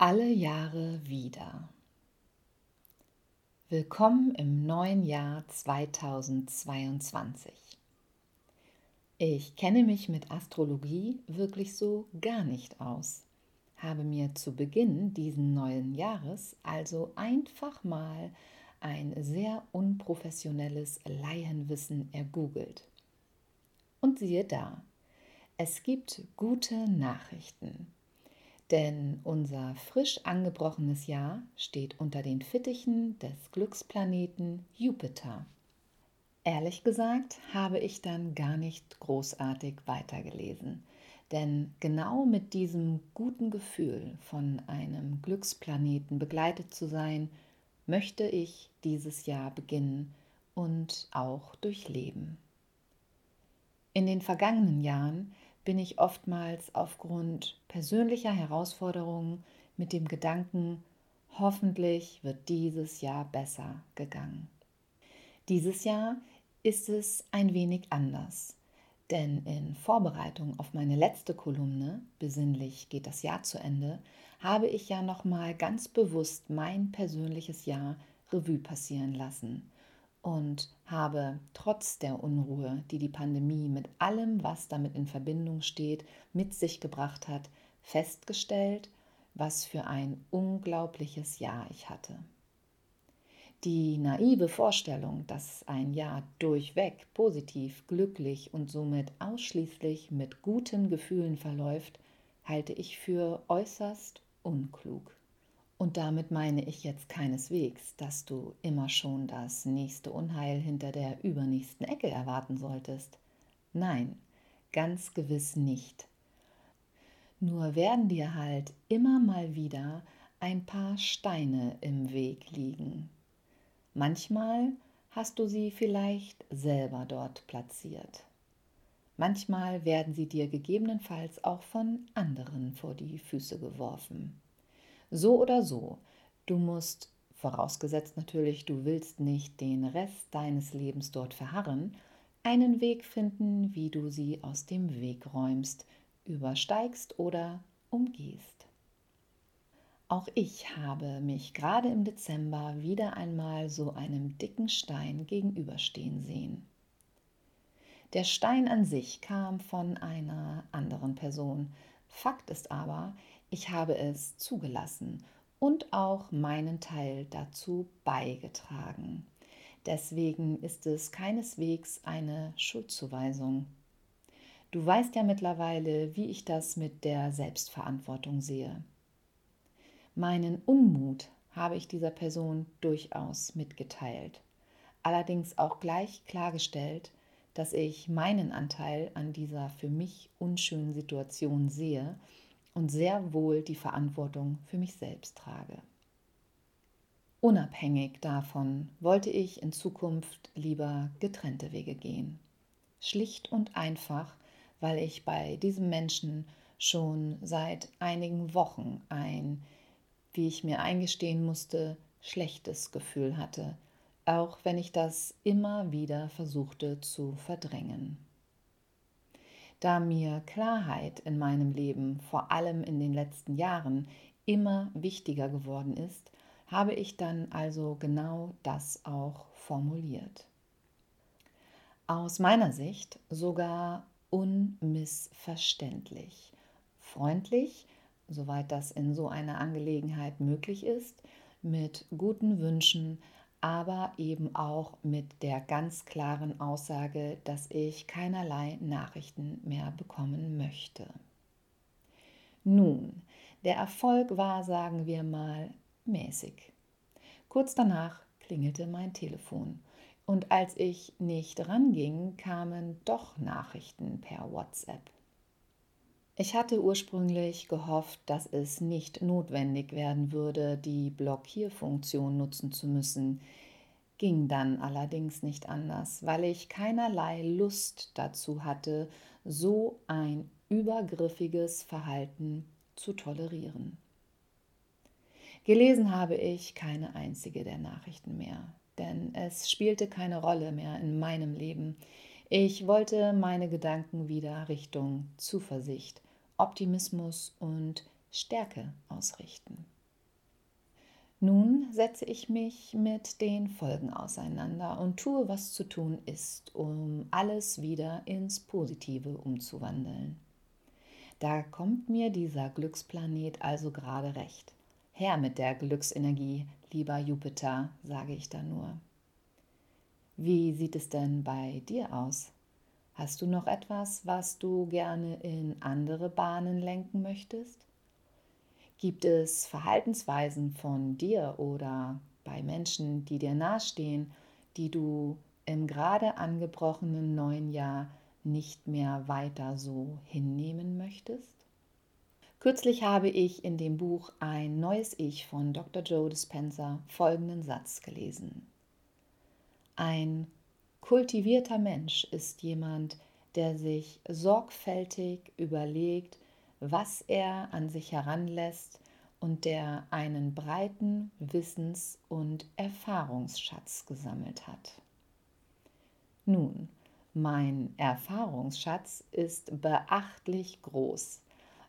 Alle Jahre wieder. Willkommen im neuen Jahr 2022. Ich kenne mich mit Astrologie wirklich so gar nicht aus, habe mir zu Beginn diesen neuen Jahres also einfach mal ein sehr unprofessionelles Laienwissen ergoogelt. Und siehe da, es gibt gute Nachrichten. Denn unser frisch angebrochenes Jahr steht unter den Fittichen des Glücksplaneten Jupiter. Ehrlich gesagt habe ich dann gar nicht großartig weitergelesen, denn genau mit diesem guten Gefühl, von einem Glücksplaneten begleitet zu sein, möchte ich dieses Jahr beginnen und auch durchleben. In den vergangenen Jahren bin ich oftmals aufgrund persönlicher Herausforderungen mit dem Gedanken, hoffentlich wird dieses Jahr besser gegangen. Dieses Jahr ist es ein wenig anders. Denn in Vorbereitung auf meine letzte Kolumne, besinnlich geht das Jahr zu Ende, habe ich ja nochmal ganz bewusst mein persönliches Jahr Revue passieren lassen und habe trotz der Unruhe, die die Pandemie mit allem, was damit in Verbindung steht, mit sich gebracht hat, festgestellt, was für ein unglaubliches Jahr ich hatte. Die naive Vorstellung, dass ein Jahr durchweg positiv, glücklich und somit ausschließlich mit guten Gefühlen verläuft, halte ich für äußerst unklug. Und damit meine ich jetzt keineswegs, dass du immer schon das nächste Unheil hinter der übernächsten Ecke erwarten solltest. Nein, ganz gewiss nicht. Nur werden dir halt immer mal wieder ein paar Steine im Weg liegen, Manchmal hast du sie vielleicht selber dort platziert. Manchmal werden sie dir gegebenenfalls auch von anderen vor die Füße geworfen. So oder so, du musst, vorausgesetzt natürlich, du willst nicht den Rest deines Lebens dort verharren, einen Weg finden, wie du sie aus dem Weg räumst, übersteigst oder umgehst. Auch ich habe mich gerade im Dezember wieder einmal so einem dicken Stein gegenüberstehen sehen. Der Stein an sich kam von einer anderen Person. Fakt ist aber, ich habe es zugelassen und auch meinen Teil dazu beigetragen. Deswegen ist es keineswegs eine Schuldzuweisung. Du weißt ja mittlerweile, wie ich das mit der Selbstverantwortung sehe. Meinen Unmut habe ich dieser Person durchaus mitgeteilt, allerdings auch gleich klargestellt, dass ich meinen Anteil an dieser für mich unschönen Situation sehe und sehr wohl die Verantwortung für mich selbst trage. Unabhängig davon wollte ich in Zukunft lieber getrennte Wege gehen. Schlicht und einfach, weil ich bei diesem Menschen schon seit einigen Wochen ein wie ich mir eingestehen musste, schlechtes Gefühl hatte, auch wenn ich das immer wieder versuchte zu verdrängen. Da mir Klarheit in meinem Leben, vor allem in den letzten Jahren, immer wichtiger geworden ist, habe ich dann also genau das auch formuliert. Aus meiner Sicht sogar unmissverständlich, freundlich soweit das in so einer Angelegenheit möglich ist, mit guten Wünschen, aber eben auch mit der ganz klaren Aussage, dass ich keinerlei Nachrichten mehr bekommen möchte. Nun, der Erfolg war, sagen wir mal, mäßig. Kurz danach klingelte mein Telefon und als ich nicht ranging, kamen doch Nachrichten per WhatsApp. Ich hatte ursprünglich gehofft, dass es nicht notwendig werden würde, die Blockierfunktion nutzen zu müssen, ging dann allerdings nicht anders, weil ich keinerlei Lust dazu hatte, so ein übergriffiges Verhalten zu tolerieren. Gelesen habe ich keine einzige der Nachrichten mehr, denn es spielte keine Rolle mehr in meinem Leben. Ich wollte meine Gedanken wieder Richtung Zuversicht, Optimismus und Stärke ausrichten. Nun setze ich mich mit den Folgen auseinander und tue, was zu tun ist, um alles wieder ins Positive umzuwandeln. Da kommt mir dieser Glücksplanet also gerade recht. Her mit der Glücksenergie, lieber Jupiter, sage ich da nur. Wie sieht es denn bei dir aus? Hast du noch etwas, was du gerne in andere Bahnen lenken möchtest? Gibt es Verhaltensweisen von dir oder bei Menschen, die dir nahestehen, die du im gerade angebrochenen neuen Jahr nicht mehr weiter so hinnehmen möchtest? Kürzlich habe ich in dem Buch Ein neues Ich von Dr. Joe Dispenza folgenden Satz gelesen. Ein kultivierter Mensch ist jemand, der sich sorgfältig überlegt, was er an sich heranlässt und der einen breiten Wissens- und Erfahrungsschatz gesammelt hat. Nun, mein Erfahrungsschatz ist beachtlich groß,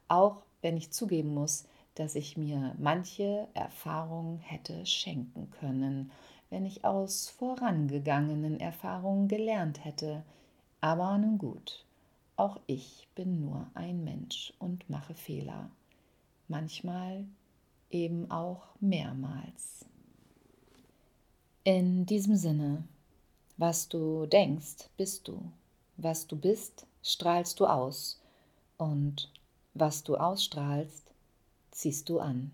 auch wenn ich zugeben muss, dass ich mir manche Erfahrungen hätte schenken können, wenn ich aus vorangegangenen Erfahrungen gelernt hätte. Aber nun gut, auch ich bin nur ein Mensch und mache Fehler. Manchmal eben auch mehrmals. In diesem Sinne, was du denkst, bist du. Was du bist, strahlst du aus. Und was du ausstrahlst, ziehst du an.